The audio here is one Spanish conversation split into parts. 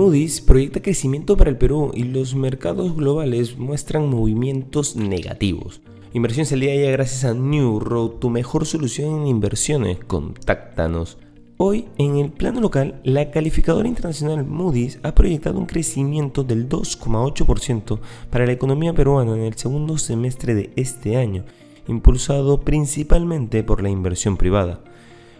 Moody's proyecta crecimiento para el Perú y los mercados globales muestran movimientos negativos. Inversiones al día ya gracias a New Road, tu mejor solución en inversiones. Contáctanos. Hoy, en el plano local, la calificadora internacional Moody's ha proyectado un crecimiento del 2,8% para la economía peruana en el segundo semestre de este año, impulsado principalmente por la inversión privada.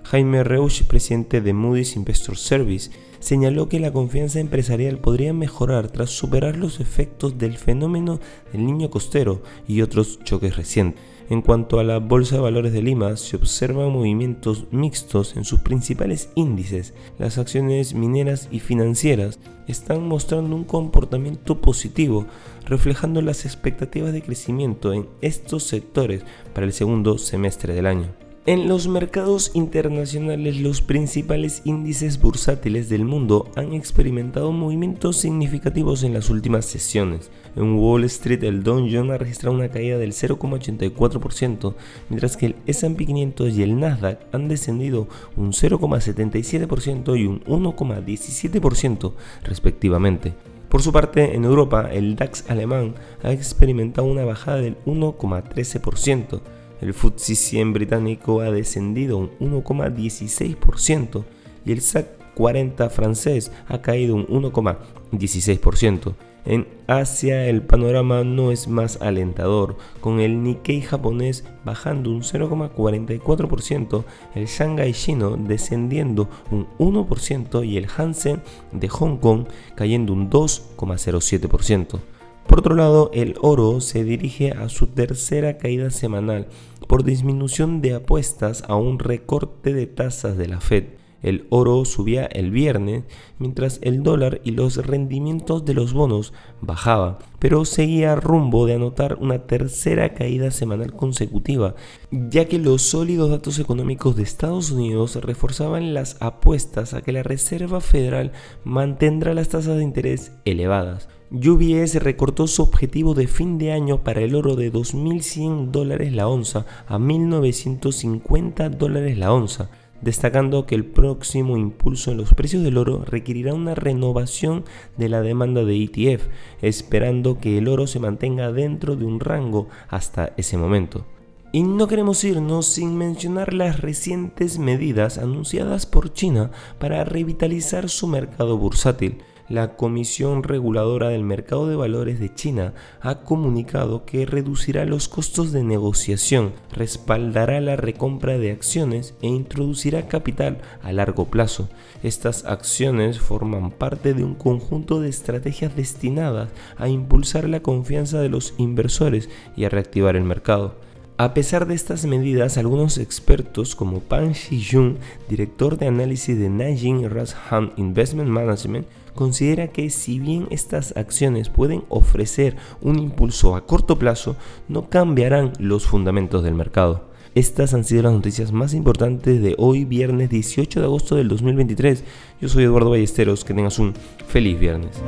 Jaime Reusch, presidente de Moody's Investor Service, señaló que la confianza empresarial podría mejorar tras superar los efectos del fenómeno del niño costero y otros choques recientes. En cuanto a la Bolsa de Valores de Lima, se observan movimientos mixtos en sus principales índices. Las acciones mineras y financieras están mostrando un comportamiento positivo, reflejando las expectativas de crecimiento en estos sectores para el segundo semestre del año. En los mercados internacionales los principales índices bursátiles del mundo han experimentado movimientos significativos en las últimas sesiones. En Wall Street el Dow Jones ha registrado una caída del 0,84%, mientras que el S&P 500 y el Nasdaq han descendido un 0,77% y un 1,17% respectivamente. Por su parte, en Europa, el DAX alemán ha experimentado una bajada del 1,13%, el FTSE 100 británico ha descendido un 1,16% y el SAC 40 francés ha caído un 1,16%. En Asia el panorama no es más alentador, con el Nikkei japonés bajando un 0,44%, el Shanghai chino descendiendo un 1% y el Hansen de Hong Kong cayendo un 2,07%. Por otro lado, el oro se dirige a su tercera caída semanal por disminución de apuestas a un recorte de tasas de la Fed. El oro subía el viernes, mientras el dólar y los rendimientos de los bonos bajaba, pero seguía rumbo de anotar una tercera caída semanal consecutiva, ya que los sólidos datos económicos de Estados Unidos reforzaban las apuestas a que la Reserva Federal mantendrá las tasas de interés elevadas. UBS recortó su objetivo de fin de año para el oro de 2.100 dólares la onza a 1.950 dólares la onza, destacando que el próximo impulso en los precios del oro requerirá una renovación de la demanda de ETF, esperando que el oro se mantenga dentro de un rango hasta ese momento. Y no queremos irnos sin mencionar las recientes medidas anunciadas por China para revitalizar su mercado bursátil la Comisión Reguladora del Mercado de Valores de China ha comunicado que reducirá los costos de negociación, respaldará la recompra de acciones e introducirá capital a largo plazo. Estas acciones forman parte de un conjunto de estrategias destinadas a impulsar la confianza de los inversores y a reactivar el mercado. A pesar de estas medidas, algunos expertos como Pan Shijun, director de análisis de Nanjing Rasham Investment Management, considera que si bien estas acciones pueden ofrecer un impulso a corto plazo, no cambiarán los fundamentos del mercado. Estas han sido las noticias más importantes de hoy, viernes 18 de agosto del 2023. Yo soy Eduardo Ballesteros, que tengas un feliz viernes.